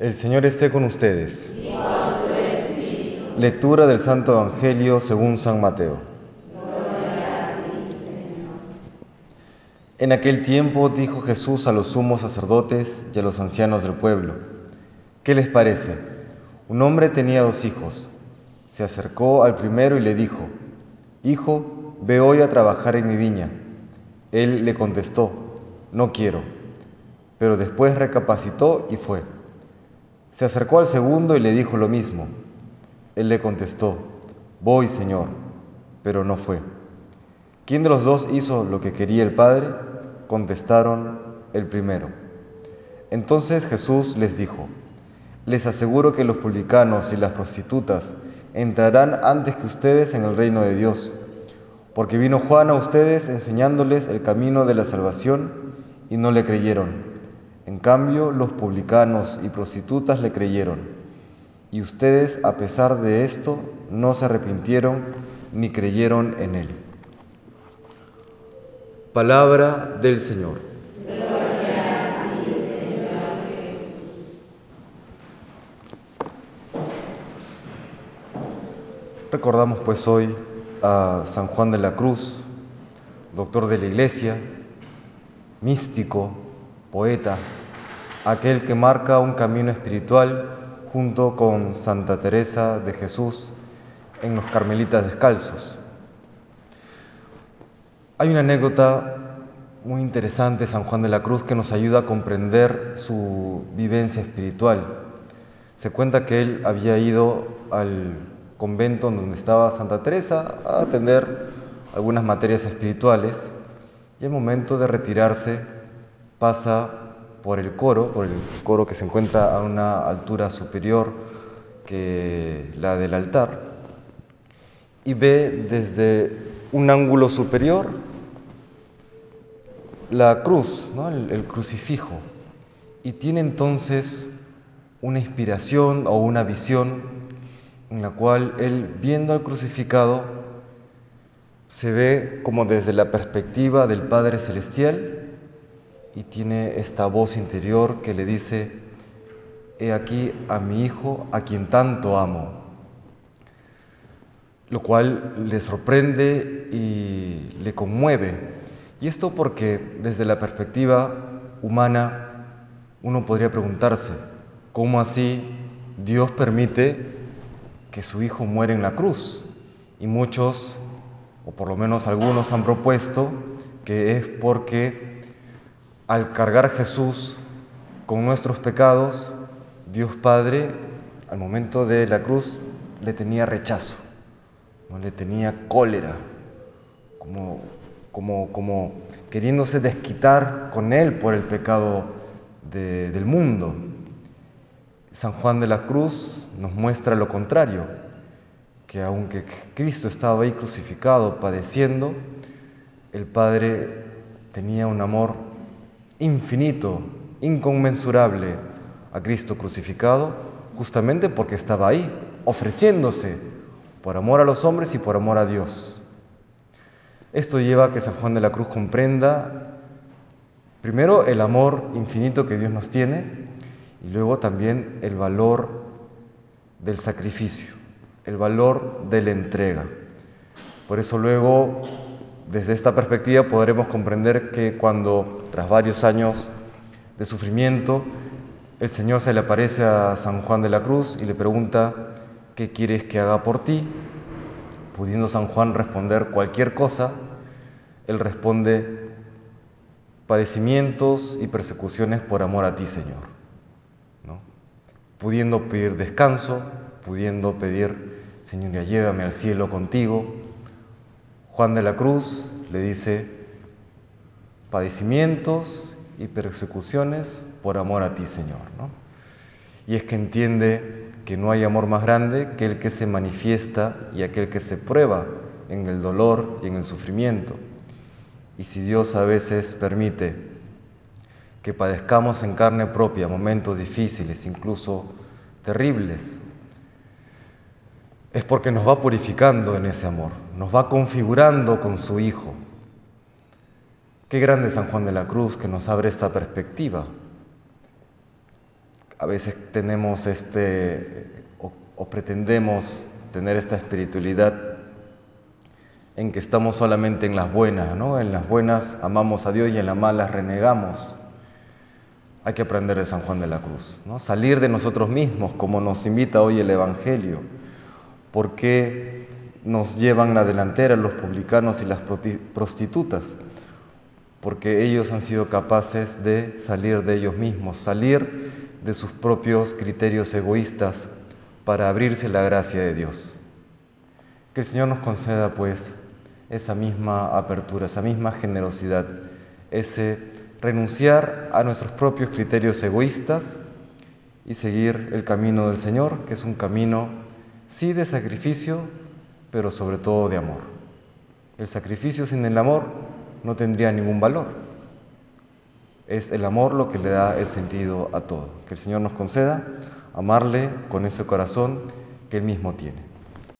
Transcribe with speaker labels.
Speaker 1: El Señor esté con ustedes. Lectura del Santo Evangelio según San Mateo. En aquel tiempo dijo Jesús a los sumos sacerdotes y a los ancianos del pueblo, ¿qué les parece? Un hombre tenía dos hijos. Se acercó al primero y le dijo, Hijo, ve hoy a trabajar en mi viña. Él le contestó, no quiero. Pero después recapacitó y fue. Se acercó al segundo y le dijo lo mismo. Él le contestó, voy, Señor, pero no fue. ¿Quién de los dos hizo lo que quería el Padre? Contestaron, el primero. Entonces Jesús les dijo, les aseguro que los publicanos y las prostitutas entrarán antes que ustedes en el reino de Dios, porque vino Juan a ustedes enseñándoles el camino de la salvación y no le creyeron. En cambio, los publicanos y prostitutas le creyeron y ustedes, a pesar de esto, no se arrepintieron ni creyeron en Él. Palabra del Señor. Gloria a ti, Señor Jesús. Recordamos pues hoy a San Juan de la Cruz, doctor de la Iglesia, místico, poeta, aquel que marca un camino espiritual junto con Santa Teresa de Jesús en los Carmelitas Descalzos. Hay una anécdota muy interesante, San Juan de la Cruz, que nos ayuda a comprender su vivencia espiritual. Se cuenta que él había ido al convento donde estaba Santa Teresa a atender algunas materias espirituales y el momento de retirarse pasa por el coro, por el coro que se encuentra a una altura superior que la del altar, y ve desde un ángulo superior la cruz, el, el crucifijo, y tiene entonces una inspiración o una visión en la cual él, viendo al crucificado, se ve como desde la perspectiva del Padre Celestial y tiene esta voz interior que le dice, he aquí a mi hijo a quien tanto amo, lo cual le sorprende y le conmueve. Y esto porque desde la perspectiva humana uno podría preguntarse, ¿cómo así Dios permite que su hijo muera en la cruz? Y muchos, o por lo menos algunos, han propuesto que es porque al cargar Jesús con nuestros pecados, Dios Padre, al momento de la cruz, le tenía rechazo, no le tenía cólera, como, como, como queriéndose desquitar con él por el pecado del mundo. San Juan de la Cruz nos muestra lo contrario, que aunque Cristo estaba ahí crucificado, padeciendo, el Padre tenía un amor infinito, inconmensurable a Cristo crucificado, justamente porque estaba ahí, ofreciéndose por amor a los hombres y por amor a Dios. Esto lleva a que San Juan de la Cruz comprenda primero el amor infinito que Dios nos tiene y luego también el valor del sacrificio, el valor de la entrega. Por eso luego desde esta perspectiva podremos comprender que cuando, tras varios años de sufrimiento, el Señor se le aparece a San Juan de la Cruz y le pregunta, ¿qué quieres que haga por ti? Pudiendo San Juan responder cualquier cosa, él responde, padecimientos y persecuciones por amor a ti, Señor. ¿No? Pudiendo pedir descanso, pudiendo pedir, Señor, ya llévame al cielo contigo, Juan de la Cruz le dice, padecimientos y persecuciones por amor a ti, Señor. Y es que entiende que no hay amor más grande que el que se manifiesta y aquel que se prueba en el dolor y en el sufrimiento. Y si Dios a veces permite que padezcamos en carne propia momentos difíciles, incluso terribles, es porque nos va purificando en ese amor, nos va configurando con su Hijo. Qué grande San Juan de la Cruz que nos abre esta perspectiva, a veces tenemos este o, pretendemos tener esta espiritualidad en que estamos solamente en las buenas, ¿no? En las buenas amamos a Dios y en las malas renegamos. Hay que aprender de San Juan de la Cruz, ¿no? Salir de nosotros mismos, como nos invita hoy el Evangelio. Porque nos llevan la delantera los publicanos y las prostitutas? Porque ellos han sido capaces de salir de ellos mismos, salir de sus propios criterios egoístas para abrirse la gracia de Dios. Que el Señor nos conceda pues esa misma apertura, esa misma generosidad, ese renunciar a nuestros propios criterios egoístas y seguir el camino del Señor, que es un camino sí de sacrificio, pero sobre todo de amor. El sacrificio sin el amor no tendría ningún valor. Es el amor lo que le da el sentido a todo. Que el Señor nos conceda amarle con ese corazón que Él mismo tiene.